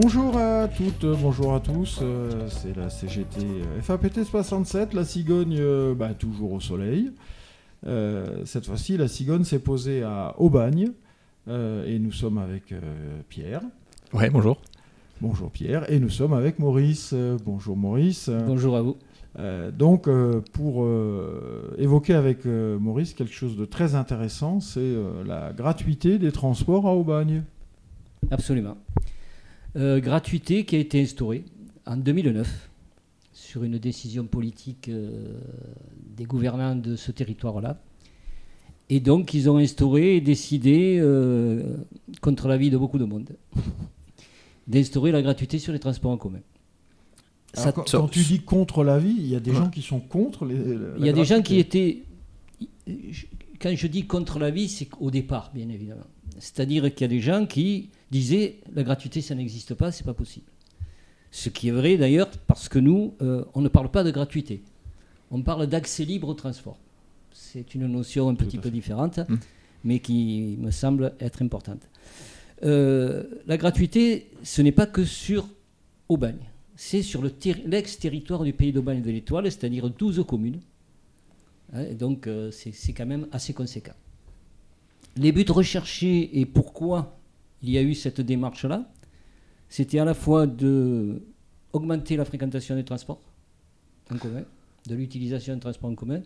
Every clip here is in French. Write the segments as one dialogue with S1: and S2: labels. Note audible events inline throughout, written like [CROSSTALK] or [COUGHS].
S1: Bonjour à toutes, bonjour à tous, euh, c'est la CGT FAPT 67, la cigogne euh, bah, toujours au soleil. Euh, cette fois-ci, la cigogne s'est posée à Aubagne euh, et nous sommes avec euh, Pierre.
S2: Ouais, bonjour.
S1: Bonjour Pierre, et nous sommes avec Maurice. Euh, bonjour Maurice.
S3: Bonjour à vous.
S1: Euh, donc, euh, pour euh, évoquer avec euh, Maurice quelque chose de très intéressant, c'est euh, la gratuité des transports à Aubagne.
S3: Absolument. Euh, gratuité qui a été instaurée en 2009 sur une décision politique euh, des gouvernants de ce territoire-là. Et donc, ils ont instauré et décidé, euh, contre l'avis de beaucoup de monde, [LAUGHS] d'instaurer la gratuité sur les transports en commun.
S1: Alors,
S3: Ça-
S1: quand, tu dis contre l'avis, il y a des
S2: Ouais.
S1: gens qui sont contre les.
S3: Il y a des gens qui étaient. Quand je dis contre l'avis, c'est au départ, bien évidemment. C'est-à-dire qu'il y a des gens qui disaient la gratuité, ça n'existe pas, c'est pas possible. Ce qui est vrai d'ailleurs, parce que nous, euh, on ne parle pas de gratuité. On parle d'accès libre au transport. C'est une notion un
S1: Tout
S3: petit peu différente,
S2: Mm.
S3: mais qui me semble être importante. Euh, la gratuité, ce n'est pas que sur Aubagne. C'est sur le terri- l'ex-territoire du pays d'Aubagne de l'Étoile, c'est-à-dire 12 communes. Hein, et donc, euh, c'est quand même assez conséquent. Les buts recherchés et pourquoi il y a eu cette démarche-là, c'était à la fois de augmenter la fréquentation des transports en commun, de l'utilisation des transports en commun,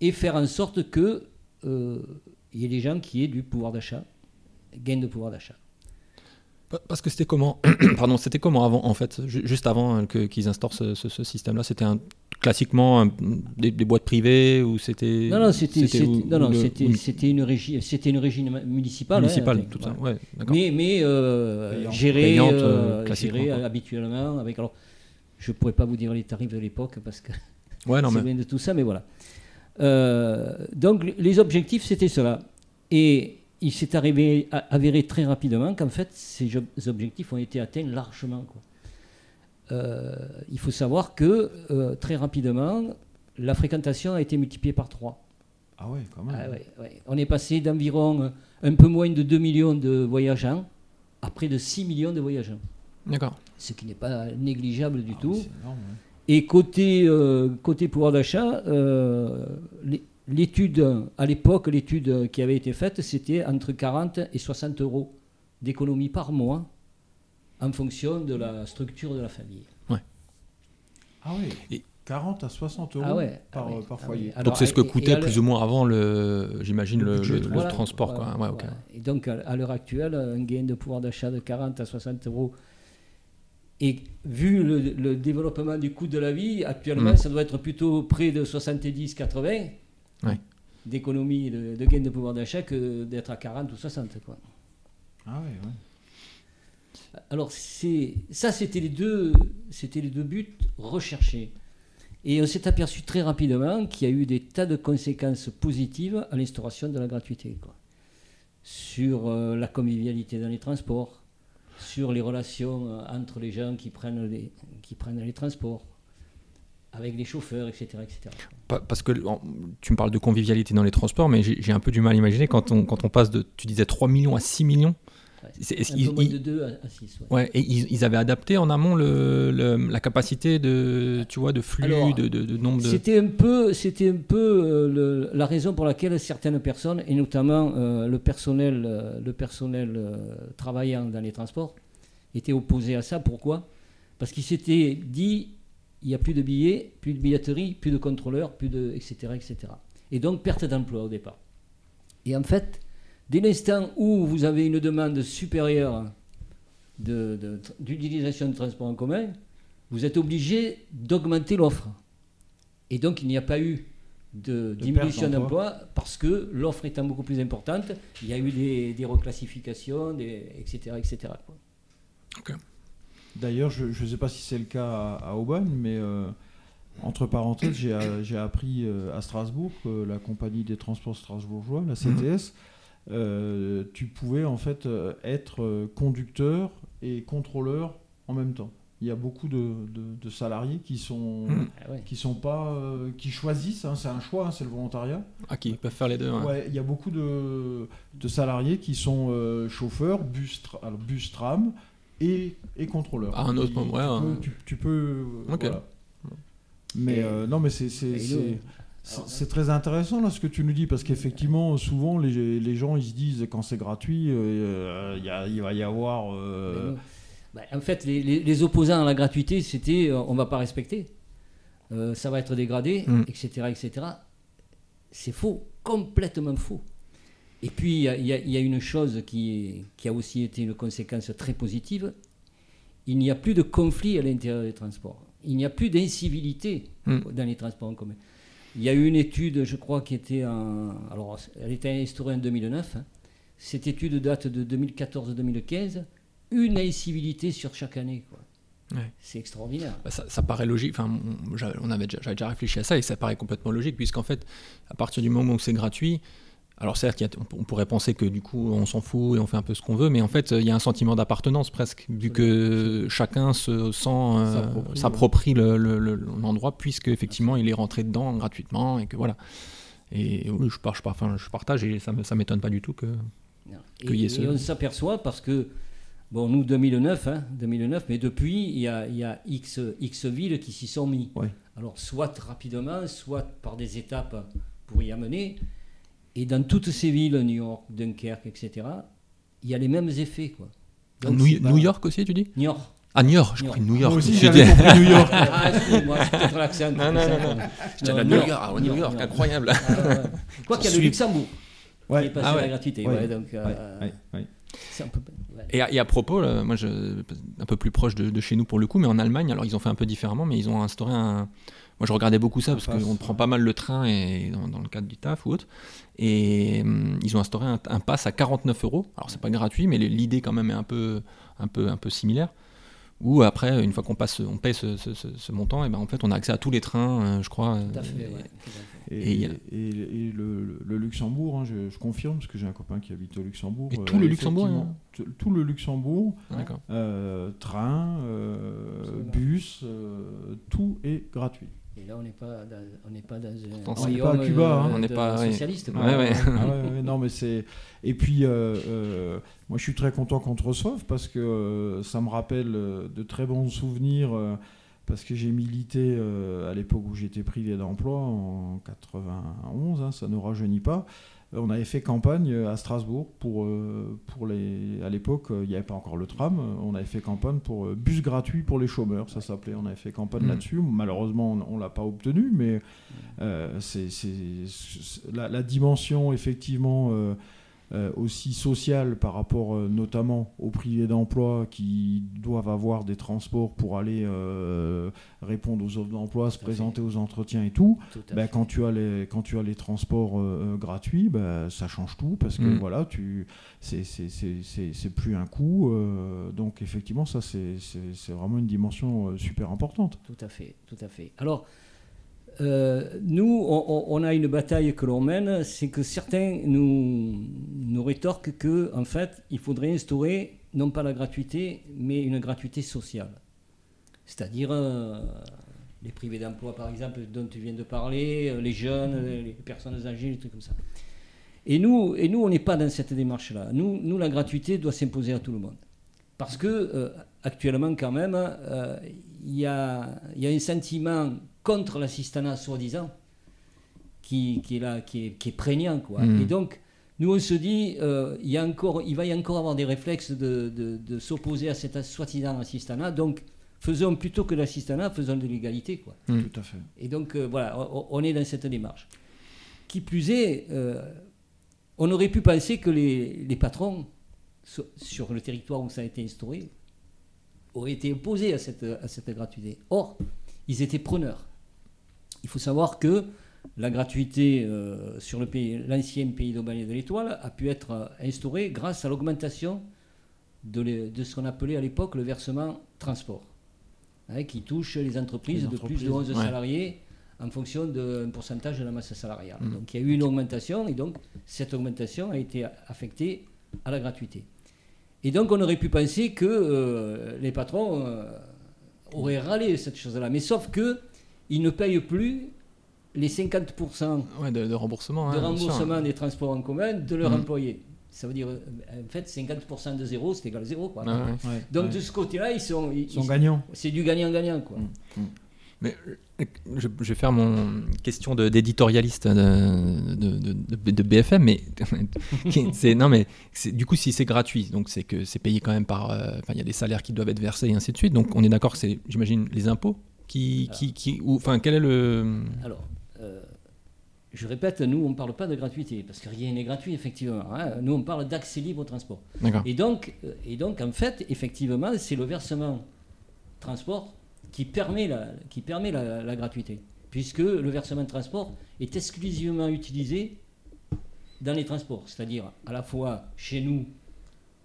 S3: et faire en sorte que euh, il y ait des gens qui aient du pouvoir d'achat, gain de pouvoir d'achat.
S2: Pa- Parce que c'était comment [COUGHS] Pardon, c'était comment avant en fait Ju- Juste avant hein, qu'ils instaurent ce, ce- ce système-là, c'était un, classiquement un- des, des boîtes privées ou c'était
S3: Non, non, c'était c'était- une régie, c'était une régie municipale. hein,
S2: municipal,
S3: enfin,
S2: tout ça. Ouais, d'accord.
S3: Mais, mais euh,
S1: Payante.
S3: géré,
S2: Payante,
S3: euh,
S2: euh,
S3: habituellement avec. Alors, je pourrais pas vous dire les tarifs de l'époque parce que
S2: Ouais, non [LAUGHS] mais
S3: bien de tout ça, mais voilà. Euh, donc les objectifs c'était cela, et il s'est avéré très rapidement qu'en fait ces objectifs ont été atteints largement. quoi. Euh, il faut savoir que euh, très rapidement la fréquentation a été multipliée par 3.
S1: Ah ouais, quand même.
S3: Ah ouais, ouais. On est passé d'environ euh, un peu moins de 2 millions de voyageants à près de 6 millions de voyageants,
S2: d'accord.
S3: ce qui n'est pas négligeable du
S1: Ah
S3: tout.
S1: oui, énorme, ouais.
S3: Et côté, euh, côté pouvoir d'achat, euh, l'é- l'étude, à l'époque, l'étude qui avait été faite, c'était entre 40 et 60 euros d'économie par mois en fonction de la structure de la famille.
S1: Ah oui.
S2: Et-
S1: 40 à 60 euros
S3: Ah ouais,
S1: par,
S3: ah ouais,
S1: par
S3: ah
S1: foyer.
S3: ouais. Alors,
S2: Donc c'est ce que
S3: et- et
S2: coûtait plus ou moins avant le, j'imagine
S1: Le
S2: le,
S1: budget
S2: le-
S1: de
S2: le
S3: Voilà,
S2: transport quoi. Ouais.
S3: Et donc, à, à l'heure actuelle, un gain de pouvoir d'achat de 40 à 60 euros. Et vu le, le développement du coût de la vie, actuellement,
S2: Mm.
S3: ça doit être plutôt près de 70-80
S2: Ouais.
S3: d'économie, de, de gain de pouvoir d'achat que d'être à 40 ou 60. Quoi.
S1: Ah ouais, ouais.
S3: Alors, ça, c'était les, deux, c'était les deux buts recherchés. Et on s'est aperçu très rapidement qu'il y a eu des tas de conséquences positives à l'instauration de la gratuité. Sur euh, la convivialité dans les transports, sur les relations euh, entre les gens qui prennent les, qui prennent les transports, avec les chauffeurs, etc. etc.
S2: Pa- Parce que tu me parles de convivialité dans les transports, mais j'ai j'ai un peu du mal à imaginer quand on, quand on passe de, tu disais 3 millions à 6 millions.
S3: Ouais.
S2: C'est- est-ce
S3: Un
S2: qu'ils-
S3: peu moins
S2: ils-
S3: de 2 à 6.
S2: Ouais, et ils, ils avaient adapté en amont le, le- la capacité de, tu vois, de flux,
S3: Alors,
S2: de, de- de nombre de.
S3: C'était un peu, c'était un peu euh, le- la raison pour laquelle certaines personnes, et notamment euh, le personnel, euh, le personnel euh, travaillant dans les transports, étaient opposés à ça. Pourquoi? Parce qu'ils s'étaient dit il n'y a plus de billets, plus de billetterie, plus de contrôleurs, plus de etc. etc. Et donc perte d'emploi au départ. Et en fait, dès l'instant où vous avez une demande supérieure de- de- d'utilisation de, transport en commun, vous êtes obligé d'augmenter l'offre. Et donc, il n'y a pas eu de,
S1: De
S3: diminution d'emploi parce que l'offre étant beaucoup plus importante, il y a eu des, des reclassifications, des, etc. etc. quoi.
S1: D'ailleurs, je ne sais pas si c'est le cas à, à Aubagne, mais euh, entre parenthèses, j'ai euh, j'ai appris euh, à Strasbourg que la compagnie des transports strasbourgeois, la CTS, euh, tu pouvais en fait euh, être euh, conducteur et contrôleur en même temps. Il y a beaucoup de, de- de salariés qui sont
S2: Mhm.
S3: Ah
S1: qui sont pas euh, qui choisissent, hein, c'est un choix, hein, c'est le volontariat.
S2: Ah, qui peuvent faire les deux. ouais.
S1: Ouais, il y a beaucoup de, de salariés qui sont euh, chauffeurs, bus, alors, bus tram, et, et contrôleur.
S2: À un autre moment,
S1: tu, peux, tu, tu peux,
S2: Ok.
S1: voilà. Mais
S3: Et-
S1: non, mais c'est c'est- très intéressant là ce que tu nous dis parce qu'effectivement souvent les, les gens ils se disent quand c'est gratuit euh, il y a- il va y avoir euh.
S3: Bah, en fait, les, les- les opposants à la gratuité, c'était euh, on va pas respecter, euh, ça va être dégradé,
S2: Mm.
S3: etc., etc. C'est faux, complètement faux. Et puis, il y a- y, y une chose qui, est- qui a aussi été une conséquence très positive il n'y a plus de conflit à l'intérieur des transports. Il n'y a plus d'incivilité
S2: Mm.
S3: dans les transports en commun. Il y a eu une étude, je crois, qui était en. Alors, elle était instaurée en 2009. hein. Cette étude date de 2014-2015. Une incivilité sur chaque année. quoi.
S2: Ouais.
S3: C'est extraordinaire.
S2: Bah, ça, ça paraît logique. Enfin, on- avait déjà, j'avais déjà réfléchi à ça et ça paraît complètement logique puisqu'en fait, à partir du moment où c'est gratuit, alors certes, on, pourrait penser que du coup, on s'en fout et on fait un peu ce qu'on veut, mais en fait, il y a un sentiment d'appartenance presque, vu que chacun se sent euh,
S1: S'approprie,
S2: s'approprie le- l'endroit puisque effectivement, il est rentré dedans gratuitement et que voilà. Et oui, je, par- je, par- enfin, je partage et ça, ça m'étonne pas du tout que. Qu'il y ait ce-
S3: et on s'aperçoit parce que, bon, nous, 2009, hein, 2009 mais depuis, il y a, il y a X, X villes qui s'y sont mis.
S1: Ouais.
S3: Alors, soit rapidement, soit par des étapes pour y amener. Et dans toutes ces villes, New York, Dunkerque, etc., il y a les mêmes effets. Quoi. Donc,
S2: New,
S3: c'est pas-
S2: New York aussi, tu dis
S3: New York.
S2: Ah, New York, je
S3: New York.
S2: New York.
S1: moi aussi
S2: Je
S1: j'avais compris New York [LAUGHS]
S3: Ah, excuse-moi, c'est peut-être l'accent.
S2: Non, non, non, non. J'étais là,
S3: Non,
S2: New
S3: York,
S2: ah,
S3: New York,
S2: incroyable.
S3: Ah, ouais. Quoi qu'il y a le Luxembourg qui est
S1: ouais,
S3: passé
S2: Ah
S3: à
S2: ouais.
S3: la gratuité.
S1: Ouais.
S3: ouais, donc,
S1: ouais,
S3: euh,
S1: ouais, ouais.
S3: c'est un peu. ouais.
S2: Et à, et à propos, là, moi, je, un peu plus proche de, de chez nous pour le coup, mais en Allemagne, alors ils ont fait un peu différemment, mais ils ont instauré un. Moi, je regardais beaucoup ça parce qu'on prend pas mal le train et dans, dans le cadre du taf ou autre. Et hum, ils ont instauré un, un pass à 49 euros. Alors, c'est pas gratuit, mais l'idée quand même est un peu, un peu, un peu similaire. Où après, une fois qu'on passe, on paye ce, ce- ce- ce montant, et ben en fait, on a accès à tous les trains, euh, je crois.
S3: Tout à fait,
S2: euh,
S3: ouais, tout à fait.
S1: Et, le, le- le Luxembourg, hein, je, je confirme, parce que j'ai un copain qui habite au Luxembourg.
S2: Et
S1: euh,
S2: tout le Luxembourg,
S1: tout, tout le Luxembourg, euh, train, euh,
S3: Absolument.
S1: bus, euh, tout est gratuit.
S3: Et là, on n'est pas dans, on n'est pas dans un
S2: Pourtant,
S1: on n'est
S3: royaume
S1: pas à Cuba, hein.
S3: de-
S2: On n'est
S3: de
S2: pas-
S3: socialiste. quoi.
S2: Ouais, ouais.
S1: Ah ouais, ouais, non, mais c'est. Et puis, euh, euh, moi, je suis très content qu'on te reçoive parce que euh, ça me rappelle euh, de très bons souvenirs. euh, parce que j'ai milité euh, à l'époque où j'étais privé d'emploi en 91, hein, ça ne rajeunit pas. Euh, On avait fait campagne à Strasbourg pour, euh, pour les. À l'époque, euh, il n'y avait pas encore le tram. euh, On avait fait campagne pour euh, bus gratuit pour les chômeurs, ça s'appelait. On avait fait campagne
S2: Mhm.
S1: là-dessus. Malheureusement, on ne l'a pas obtenu, mais euh, c'est la, la dimension effectivement euh, euh, aussi sociale par rapport euh, notamment aux privés d'emploi qui doivent avoir des transports pour aller euh, répondre aux offres d'emploi, se présenter aux entretiens et tout.
S3: Tout
S1: Ben, quand tu as les quand tu as les transports gratuits, ben, ça change tout parce que
S2: Mm.
S1: voilà, tu c'est c'est- c'est- c'est- c'est plus un coût. euh, donc effectivement, ça c'est vraiment une dimension euh, super importante.
S3: Tout à fait, tout à fait. Alors, euh, nous, on, a une bataille que l'on mène, c'est que certains nous, nous rétorquent que, en fait, il faudrait instaurer non pas la gratuité, mais une gratuité sociale. C'est-à-dire euh, les privés d'emploi, par exemple, dont tu viens de parler, euh, les jeunes, les personnes âgées, les trucs comme ça. Et nous, et nous on n'est pas dans cette démarche-là. Nous, nous, la gratuité doit s'imposer à tout le monde. Parce que euh, actuellement, quand même, il y, a, il y a un sentiment contre l'assistanat, soi-disant, qui, qui est là, qui est, qui est prégnant. Quoi.
S2: Mm.
S3: Et donc, nous, on se dit, euh, il, y a encore, il va y encore avoir des réflexes de, de- de s'opposer à cet soi-disant assistanat. Donc, faisons plutôt que l'assistanat, faisons de l'égalité. Quoi.
S2: Mm.
S1: Tout à fait.
S3: Et donc, euh, voilà, on, on est dans cette démarche. Qui plus est, euh, on aurait pu penser que les, les patrons, sur, sur le territoire où ça a été instauré, auraient été opposés à cette, à cette gratuité. Or, ils étaient preneurs. Il faut savoir que la gratuité euh, sur le pays- l'ancien pays d'Aubagne et de l'Étoile a pu être euh, instaurée grâce à l'augmentation de, ce qu'on appelait à l'époque le versement transport, hein, qui touche les entreprises,
S1: Les
S3: de plus de
S1: entreprises,
S3: 11
S2: ouais.
S3: salariés en fonction d'un pourcentage de la masse salariale.
S2: Mm.
S3: Donc il y a eu une augmentation et donc cette augmentation a été affectée à la gratuité. Et donc on aurait pu penser que euh, les patrons euh, auraient râlé cette chose-là, mais sauf que ils ne payent plus les 50%
S2: Ouais, de, de remboursement.
S3: de
S2: hein, sûr.
S3: remboursement des transports en commun de leurs
S2: Mm.
S3: employés. Ça veut dire, euh, en fait, 50% de zéro, c'est égal à zéro. Quoi.
S2: Ah ouais.
S1: Ouais,
S3: Donc
S1: ouais.
S3: de ce côté-là, ils sont, ils-
S1: Ils sont
S3: ils-
S1: gagnants.
S3: c'est du gagnant-gagnant. Quoi.
S1: Mm.
S2: Mais euh, je, je vais faire mon question d'éditorialiste de, de, de- de- de BFM, mais [LAUGHS] c'est non mais c'est- du coup si c'est gratuit, donc c'est que c'est payé quand même par, euh, il y a des salaires qui doivent être versés et ainsi de suite. Donc on est d'accord que c'est, j'imagine, les impôts qui, qui, qui ou enfin quel est le
S3: Alors, euh, je répète, nous, on ne parle pas de gratuité, parce que rien n'est gratuit, effectivement. hein. Nous, on parle d'accès libre au transport. Et donc, euh, et donc, en fait, effectivement, c'est le versement transport qui permet la, qui permet la, la gratuité, puisque le versement de transport est exclusivement utilisé dans les transports, c'est-à-dire à la fois chez nous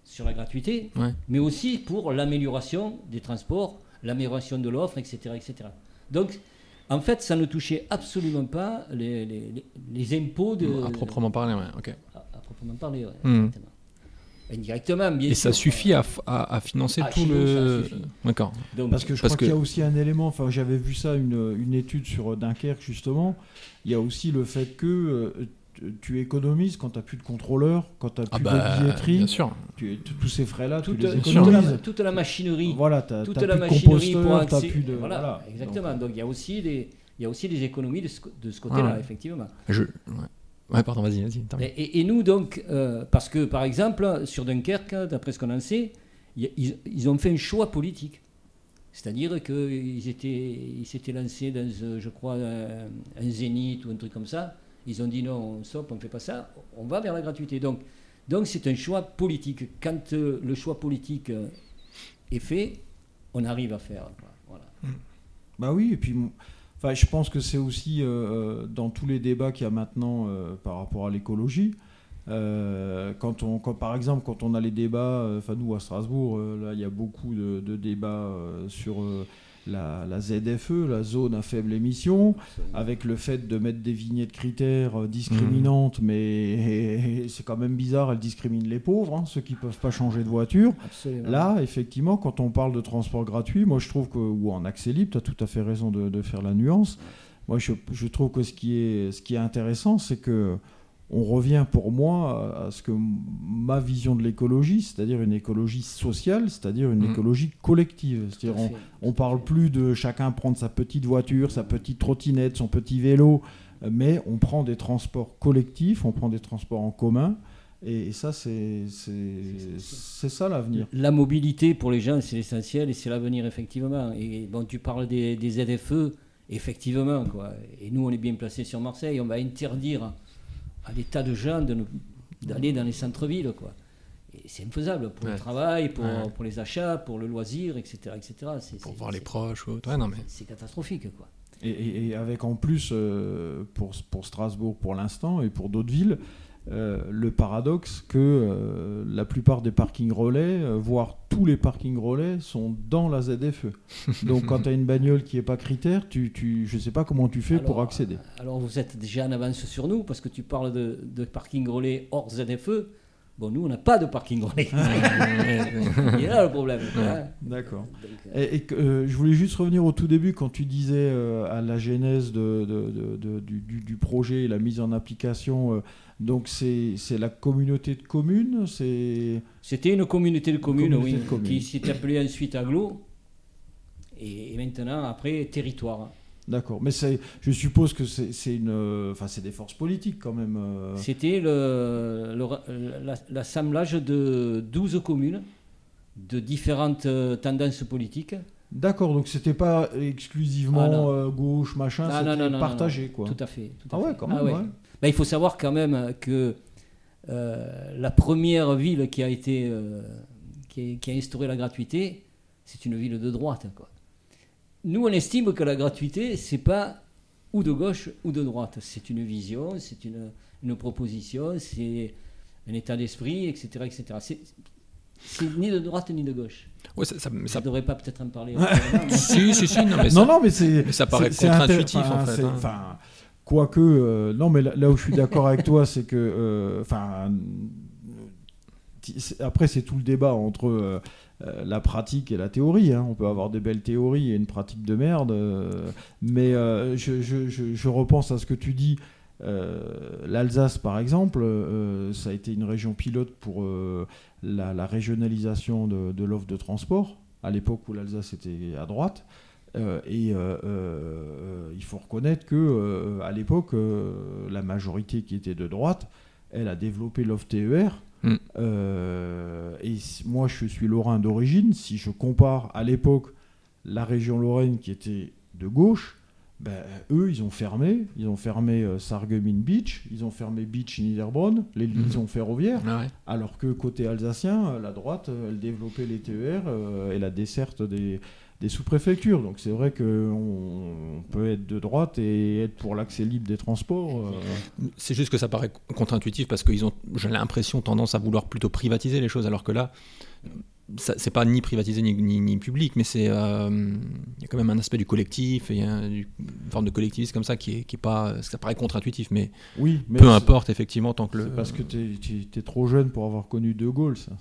S3: sur la gratuité,
S2: Ouais.
S3: mais aussi pour l'amélioration des transports, l'amélioration de l'offre, etc., etc. Donc, en fait, ça ne touchait absolument pas les, les- les- les impôts de,
S2: à proprement parler, ouais, ok.
S3: à, à proprement parler. ouais,
S2: Hmm.
S3: exactement. Indirectement, bien
S2: Et
S3: sûr.
S2: ça suffit à, f- à, à financer
S3: Ah,
S2: tout le, d'accord.
S1: Parce que je
S2: Parce
S1: crois qu'il y a aussi un élément, enfin j'avais vu ça, une, une étude sur Dunkerque justement, il y a aussi le fait que euh, tu- économises quand tu n'as plus de contrôleur, quand tu n'as
S2: Ah
S1: plus
S2: bah
S1: de billetterie,
S2: bien sûr.
S1: tu- tous ces frais-là, tu
S3: toute,
S1: les
S3: toute
S1: économises.
S3: la, toute la machinerie,
S1: Voilà, tu n'as
S3: toute
S1: plus
S3: la
S1: de
S3: machinerie pour
S1: composteur, tu
S3: accès-
S1: plus de...
S3: voilà,
S1: voilà.
S3: exactement. Donc, il y a aussi des, il y a aussi des économies de ce, côté-là,
S2: Ouais.
S3: effectivement.
S2: Je, ouais. Ouais, pardon, vas-y, vas-y.
S3: Et, nous, donc, euh, parce que, par exemple, sur Dunkerque, d'après ce qu'on en sait, il y a- ils, ils ont fait un choix politique. C'est-à-dire qu'ils étaient, ils s'étaient lancés dans, euh, je crois, un, un zénith ou un truc comme ça. Ils ont dit non, on on ne fait pas ça, on va vers la gratuité. Donc, donc c'est un choix politique. Quand euh, le choix politique euh, est fait, on arrive à faire. Voilà.
S1: Bah oui, et puis mon- enfin, je pense que c'est aussi euh, dans tous les débats qu'il y a maintenant par rapport à l'écologie. quand on, quand, par exemple, quand on a les débats, enfin nous à Strasbourg, là il y a beaucoup de, débats sur la, la ZFE, la zone à faible émission, avec le fait de mettre des vignettes critères euh, discriminantes, mais [LAUGHS] c'est quand même bizarre, elles discriminent les pauvres, hein, ceux qui peuvent pas changer de voiture.
S3: Absolument.
S1: Là, effectivement, quand on parle de transport gratuit, moi je trouve que, ou en accès libre, tu as tout à fait raison de, de faire la nuance. Moi je, je trouve que ce qui est, ce qui est intéressant, c'est que on revient pour moi à, ce que ma vision de l'écologie, c'est-à-dire une écologie sociale, c'est-à-dire une
S2: Mhm.
S1: écologie collective. C'est-à-dire on, on parle plus de chacun prendre sa petite voiture, sa petite trottinette, son petit vélo, mais on prend des transports collectifs, on prend des transports en commun. Et, ça, c'est ça l'avenir.
S3: La mobilité pour les gens, c'est l'essentiel et c'est l'avenir, effectivement. Et bon, tu parles des, des ZFE, effectivement. Quoi. Et nous, on est bien placés sur Marseille. On va interdire des tas de gens de nous- d'aller dans les centres-villes. Quoi. Et c'est infaisable pour
S2: Ouais.
S3: le travail, pour,
S2: Ouais.
S3: pour les achats, pour le loisir, etc. etc. C'est-
S2: Pour
S3: c'est-
S2: voir les proches ou autre. Ouais, non, mais.
S3: C'est catastrophique. Quoi.
S1: Et, et- et avec en plus, euh, pour, pour Strasbourg pour l'instant et pour d'autres villes, euh, le paradoxe que euh, la plupart des parkings relais, euh, voire tous les parkings relais, sont dans la ZFE. [LAUGHS] Donc quand tu as une bagnole qui n'est pas critère, tu, tu, je ne sais pas comment tu fais pour accéder.
S3: Alors vous êtes déjà en avance sur nous parce que tu parles de, de parking relais hors ZFE. Bon, nous, on n'a pas de parking relais. [LAUGHS] Il est là le problème.
S1: D'accord.
S3: Euh,
S1: Et, euh, je voulais juste revenir au tout début quand tu disais euh, à la genèse de, de- de- de- du, du- du projet et la mise en application. euh, donc c'est la communauté de communes, c'est
S3: C'était une communauté de communes,
S1: communauté
S3: oui,
S1: de communes.
S3: qui s'est appelée ensuite Aglo. Et, et maintenant, après, territoire.
S1: D'accord. Mais je suppose que c'est une, enfin c'est des forces politiques quand même. euh.
S3: C'était le- le- la- l'assemblage de 12 communes de différentes euh, tendances politiques.
S1: D'accord. Donc c'était pas
S3: Ah,
S1: exclusivement euh, gauche machin,
S3: Ah,
S1: c'était
S3: non,
S1: partagé
S3: non,
S1: quoi.
S3: Tout à fait. tout à
S1: Ah ouais, quand même,
S3: ouais.
S1: ouais.
S3: Ben, il faut savoir quand même que euh, la première ville qui a été euh, qui, a, qui a instauré la gratuité, c'est une ville de droite. Quoi. Nous, on estime que la gratuité, c'est pas ou de gauche ou de droite. C'est une vision, c'est une, une proposition, c'est un état d'esprit, etc., etc. C'est, c'est ni de droite ni de gauche.
S2: Ouais, ça, ça- ça-
S3: ne devrais pas peut-être en parler. [LAUGHS]
S2: Si, si, si, non, mais ça-
S1: non, mais c'est.
S2: mais ça paraît contre-intuitif, en
S1: enfin,
S2: fait,
S1: c'est-
S2: hein.
S1: Quoique, euh, non, mais là, là où je suis d'accord avec toi, c'est que, euh, enfin, c'est- après c'est tout le débat entre euh, euh, la pratique et la théorie. hein. On peut avoir des belles théories et une pratique de merde, euh, mais euh, je, repense à ce que tu dis. L'Alsace, par exemple, ça a été une région pilote pour la, régionalisation de, de l'offre de transport, à l'époque où l'Alsace était à droite. et il faut reconnaître que à l'époque, la majorité qui était de droite, elle a développé l'offre TER Mm. Euh, et moi, je suis lorrain d'origine. Si je compare à l'époque la région Lorraine qui était de gauche, ben, eux, ils ont fermé. Ils ont fermé euh, Sarreguemines Beach, ils ont fermé Beach Niederbronn, les mm. liaisons ferroviaires. Ah alors que côté alsacien, la droite, elle développait les TER et la desserte des, des sous-préfectures. Donc c'est vrai qu'on peut être de droite et être pour l'accès libre des transports.
S2: Euh. C'est juste que ça paraît contre-intuitif parce qu'ils ont, j'ai l'impression, tendance à vouloir plutôt privatiser les choses, alors que là, c'est pas ni privatisé ni, ni, public, mais c'est euh, il y a quand même un aspect du collectif et une forme de collectivisme comme ça qui est, qui est pas ça paraît contre-intuitif, mais,
S1: oui,
S2: mais peu importe effectivement tant que le
S1: parce que tu es, trop jeune pour avoir connu De Gaulle, ça.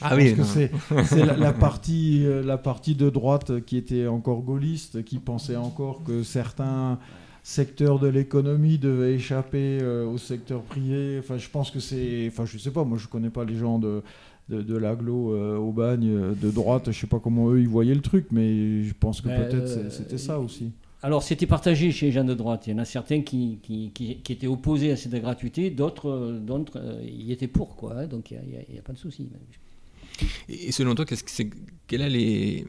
S1: ah oui, c'est la, [LAUGHS] partie euh, la partie de droite qui était encore gaulliste, qui pensait encore que certains secteurs de l'économie devaient échapper euh, au secteur privé. Enfin, je pense que c'est, enfin, je sais pas, moi je connais pas les gens de de, l'aglo euh, au bagne euh, de droite. Je sais pas comment eux ils voyaient le truc, mais je pense que peut-être euh, c'était ça aussi.
S3: Alors c'était partagé chez les gens de droite. Il y en a certains qui, qui, qui, étaient opposés à cette gratuité, d'autres d'autres y étaient pour. Quoi, hein. donc il n'y a, pas de souci.
S2: Et selon toi, qu'est-ce que c'est, quels sont les,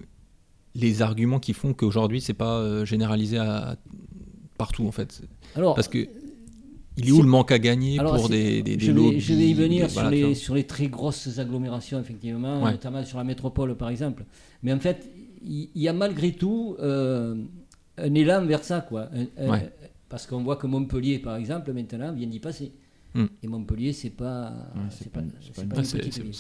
S2: les arguments qui font qu'aujourd'hui c'est pas généralisé à, partout en fait?
S3: Alors,
S2: Parce que il est où le manque à gagner pour des, des,
S3: je, vais, je vais y venir sur, les, sur, les, très grosses agglomérations, effectivement, notamment sur la métropole, par exemple. Mais en fait, il y, a malgré tout euh, un élan vers ça, quoi. parce qu'on voit que Montpellier, par exemple, maintenant, vient d'y passer. Hmm. Et Montpellier, c'est pas, c'est pas, pas, petite ville.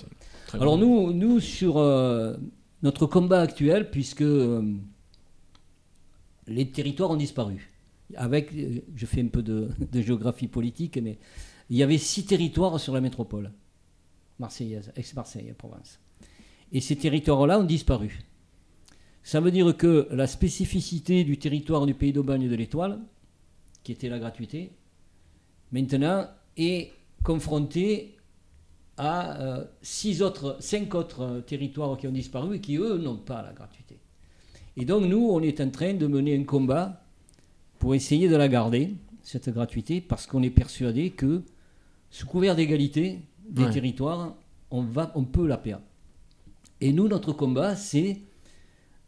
S3: Alors nous, nous sur euh, notre combat actuel, puisque euh, les territoires ont disparu avec, euh, je fais un peu [LAUGHS] de, géographie politique, mais il y avait six territoires sur la métropole marseillaise, ex-Marseille, Provence. Et ces territoires-là ont disparu. Ça veut dire que la spécificité du territoire du pays d'Aubagne de l'Étoile, qui était la gratuité, maintenant est confrontée à euh, six autres, cinq autres territoires qui ont disparu et qui, eux, n'ont pas la gratuité. Et donc, nous, on est en train de mener un combat pour essayer de la garder, cette gratuité, parce qu'on est persuadé que, sous couvert d'égalité des territoires, on, va, on peut la perdre. Et nous, notre combat, c'est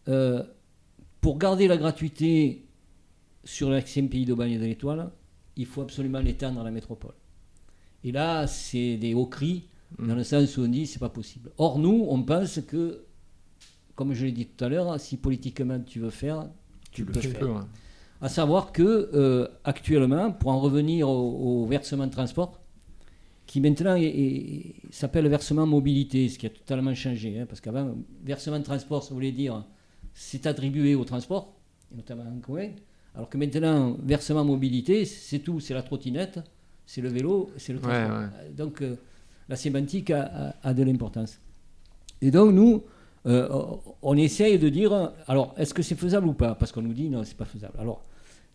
S3: euh, pour garder la gratuité sur l'accès pays d'Aubagne de l'Étoile, il faut absolument l'étendre à la métropole. Et là, c'est des hauts cris, mm. dans le sens où on dit c'est pas possible. Or, nous, on pense que, comme je l'ai dit tout à l'heure, si politiquement tu veux faire, tu, peux le faire. À savoir que euh, actuellement, pour en revenir au, versement de transport, qui maintenant s'appelle versement mobilité, ce qui a totalement changé, hein, parce qu'avant, versement de transport, ça voulait dire c'est attribué au transport, notamment en commun, alors que maintenant, versement mobilité, c'est tout, c'est la trottinette, c'est le vélo, c'est le transport. Donc euh, la sémantique a de l'importance. Et donc nous, euh, on essaye de dire, alors, est-ce que c'est faisable ou pas? Parce qu'on nous dit, non, c'est pas faisable. Alors,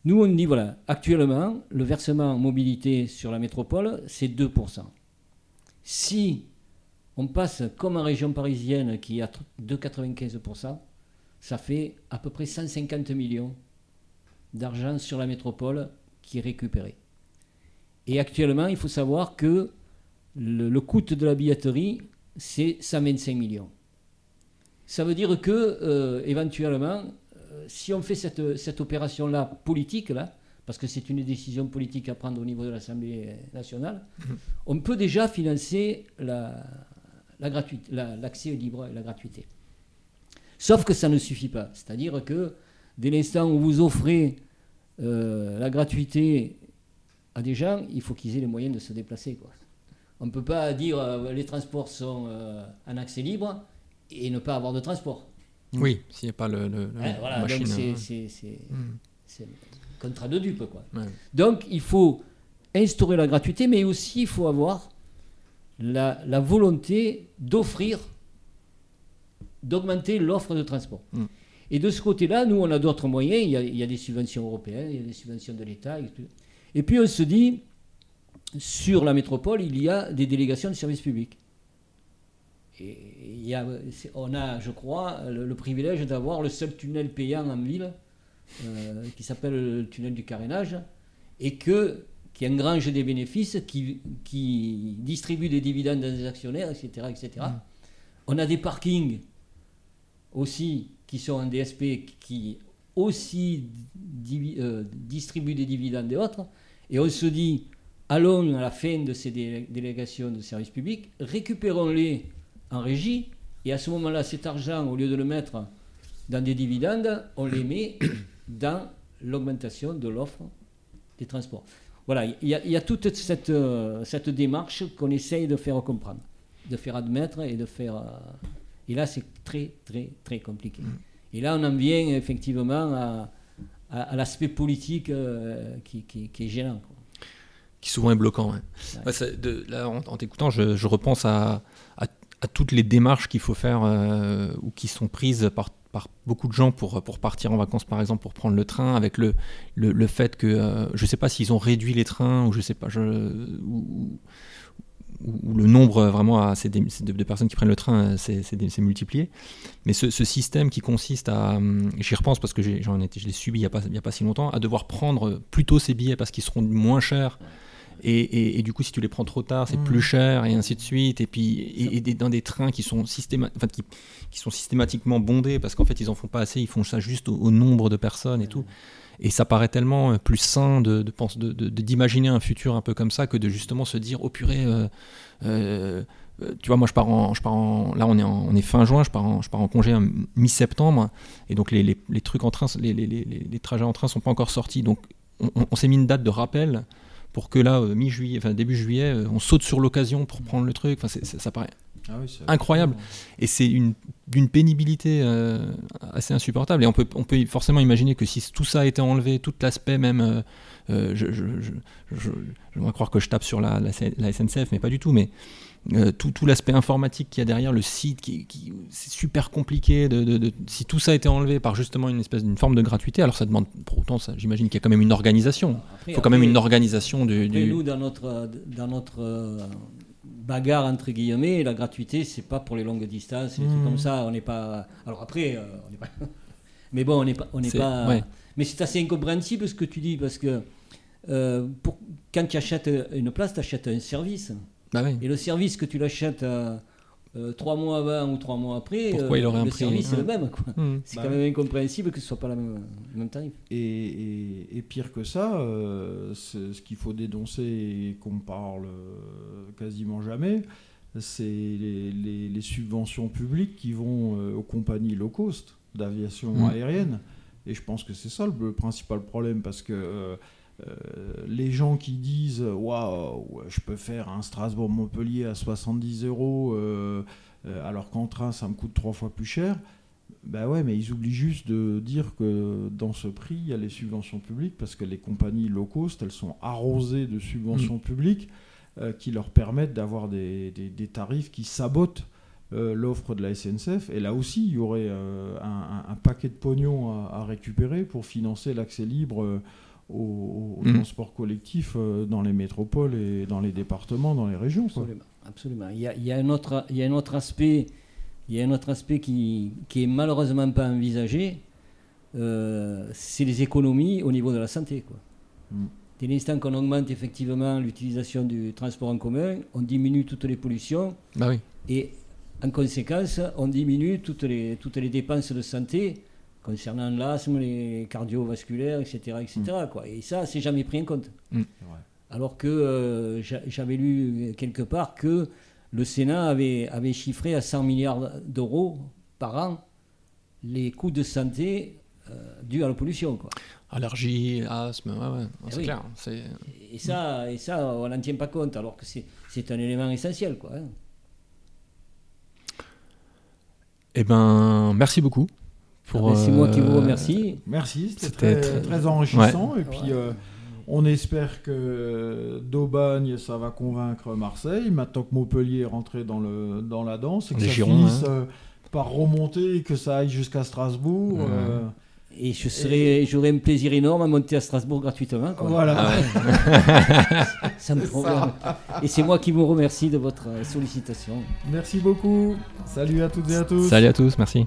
S3: nous, on dit, voilà, actuellement, le versement mobilité sur la métropole, c'est 2%. Si on passe comme en région parisienne, qui à 2,95%, ça fait à peu près 150 millions d'argent sur la métropole qui est récupéré. Et actuellement, il faut savoir que le, coût de la billetterie, c'est 125 millions. Ça veut dire que, euh, éventuellement, si on fait cette, cette opération-là politique, là, parce que c'est une décision politique à prendre au niveau de l'Assemblée nationale, mhm. on peut déjà financer la, la l'accès libre et la gratuité. Sauf que ça ne suffit pas. C'est-à-dire que dès l'instant où vous offrez euh, la gratuité à des gens, il faut qu'ils aient les moyens de se déplacer. Quoi. On ne peut pas dire les transports sont en accès libre et ne pas avoir de transport.
S2: Oui, s'il n'y a pas le, le,
S3: voilà, donc c'est, hmm. c'est, contrat de dupe. Quoi. Donc il faut instaurer la gratuité, mais aussi il faut avoir la, la volonté d'offrir, d'augmenter l'offre de transport. Hmm. Et de ce côté-là, nous, on a d'autres moyens. Il y a, il y a, des subventions européennes, il y a des subventions de l'État. Et, et puis on se dit, sur la métropole, il y a des délégations de services publics. Et il y a, on a, je crois, le, privilège d'avoir le seul tunnel payant en ville, euh, qui s'appelle le tunnel du carénage, et que, qui engrange des bénéfices, qui, qui distribue des dividendes dans des actionnaires, etc. etc. On a des parkings aussi qui sont en DSP, qui aussi euh, distribuent des dividendes et autres. Et on se dit, allons à la fin de ces délégations de services publics, récupérons-les en régie, et à ce moment-là, cet argent, au lieu de le mettre dans des dividendes, on les met [COUGHS] dans l'augmentation de l'offre des transports. Voilà, il y, a toute cette, euh, cette démarche qu'on essaye de faire comprendre, de faire admettre et de faire... Euh, et là, c'est très, très, très compliqué. Mm. Et là, on en vient effectivement à, l'aspect politique euh, qui, est gênant.
S2: Qui souvent est bloquant. là, en, t'écoutant, je, repense à, à toutes les démarches qu'il faut faire euh, ou qui sont prises par, beaucoup de gens pour, partir en vacances, par exemple, pour prendre le train, avec le, le, fait que euh, je ne sais pas s'ils ont réduit les trains ou je sais pas, ou, le nombre vraiment de, personnes qui prennent le train s'est multiplié. Mais ce, système qui consiste à, j'y repense parce que j'en je l'ai subi il n'y a, a pas si longtemps, à devoir prendre plutôt ces billets parce qu'ils seront moins chers et, du coup, si tu les prends trop tard, c'est plus mm. cher, et ainsi de suite. Et puis, et, dans des trains qui sont, qui, qui, sont systématiquement bondés, parce qu'en fait, ils en font pas assez, ils font ça juste au, nombre de personnes et tout. Et ça paraît tellement euh, plus sain de, d'imaginer un futur un peu comme ça que de justement se dire, oh purée, euh, euh, tu vois, moi je pars en, je pars en, là on est, on est fin juin, je pars en, je pars en congé mi-septembre, et donc les, les, trucs en train, les, les, trajets en train sont pas encore sortis, donc on, on s'est mis une date de rappel pour que là, euh, mi-juillet, enfin début juillet, euh, on saute sur l'occasion pour prendre le truc. Enfin, ça paraît ah incroyable. Et c'est d'une pénibilité euh, assez insupportable. Et on peut, on peut forcément imaginer que si tout ça a été enlevé, tout l'aspect même, je, je, je, je, vais croire que je tape sur la, la, SNCF, mais pas du tout. Mais euh, tout, tout l'aspect informatique qu'il y a derrière le site, qui, c'est super compliqué. De, si tout ça a été enlevé par justement une espèce d'une forme de gratuité, alors ça demande, pour autant, j'imagine qu'il y a quand même une organisation. Il faut quand même une organisation du.
S3: Nous, dans notre, dans notre euh, bagarre entre guillemets, la gratuité, c'est pas pour les longues distances, trucs comme ça. On n'est pas. Alors après, euh, on n'est pas. [LAUGHS] Mais bon, on n'est pas. On n'est pas. Mais c'est assez incompréhensible ce que tu dis parce que pour, quand tu achètes une place, tu achètes un service. Bah et le service que tu l'achètes euh, euh, trois mois avant ou trois mois après,
S2: Pourquoi il aurait
S3: euh,
S2: le
S3: service est le même. Mmh. C'est bah quand même incompréhensible que ce soit pas la même, le même tarif.
S1: Et, et, pire que ça, ce qu'il faut dénoncer et qu'on parle quasiment jamais, c'est les, les, subventions publiques qui vont aux compagnies low cost d'aviation mmh. aérienne. Et je pense que c'est ça le, principal problème parce que euh, les gens qui disent waouh, je peux faire un Strasbourg-Montpellier à 70 euros euh, euh, alors qu'en train ça me coûte trois fois plus cher, ben ouais, mais ils oublient juste de dire que dans ce prix, il y a les subventions publiques parce que les compagnies low cost, elles sont arrosées de subventions mm. publiques qui leur permettent d'avoir des, tarifs qui sabotent l'offre de la SNCF. Et là aussi, il y aurait un, paquet de pognon à, à récupérer pour financer l'accès libre au, mm. transport collectif euh, dans les métropoles et dans les départements, dans les régions.
S3: Absolument. Absolument. Il, y a, il, y a un autre, il y a un autre aspect, il y a un autre aspect qui, qui est malheureusement pas envisagé, euh, c'est les économies au niveau de la santé. Quoi. Mm. Dès l'instant qu'on augmente effectivement l'utilisation du transport en commun, on diminue toutes les pollutions.
S2: Bah oui.
S3: Et en conséquence, on diminue toutes les, toutes les dépenses de santé concernant l'asthme, les cardiovasculaires, etc. etc. Mm. Quoi. Et ça, c'est jamais pris en compte. Mm. Alors que euh, j'avais lu quelque part que le Sénat avait, avait chiffré à 100 milliards d'euros par an les coûts de santé euh, dus à la pollution. Quoi.
S2: Allergie, asthme, ouais, ouais. Eh c'est clair.
S3: Et ça, et ça, on n'en tient pas compte, alors que c'est un élément essentiel. Quoi, hein.
S2: Eh ben, merci beaucoup.
S3: Ah c'est moi qui vous euh, remercie.
S1: Merci, c'était très, enrichissant. Et puis, euh, on espère que d'Aubagne, ça va convaincre Marseille. Maintenant que Montpellier est rentré dans, le, dans la danse, et que ça finisse hein. euh, par remonter et que ça aille jusqu'à Strasbourg.
S3: Et je serais, j'aurais un plaisir énorme à monter à Strasbourg gratuitement. quoi.
S1: Voilà. [LAUGHS]
S3: Ça me convient. Et c'est moi qui vous remercie de votre sollicitation.
S1: Merci beaucoup. Salut à toutes et à tous.
S2: Salut à tous, merci.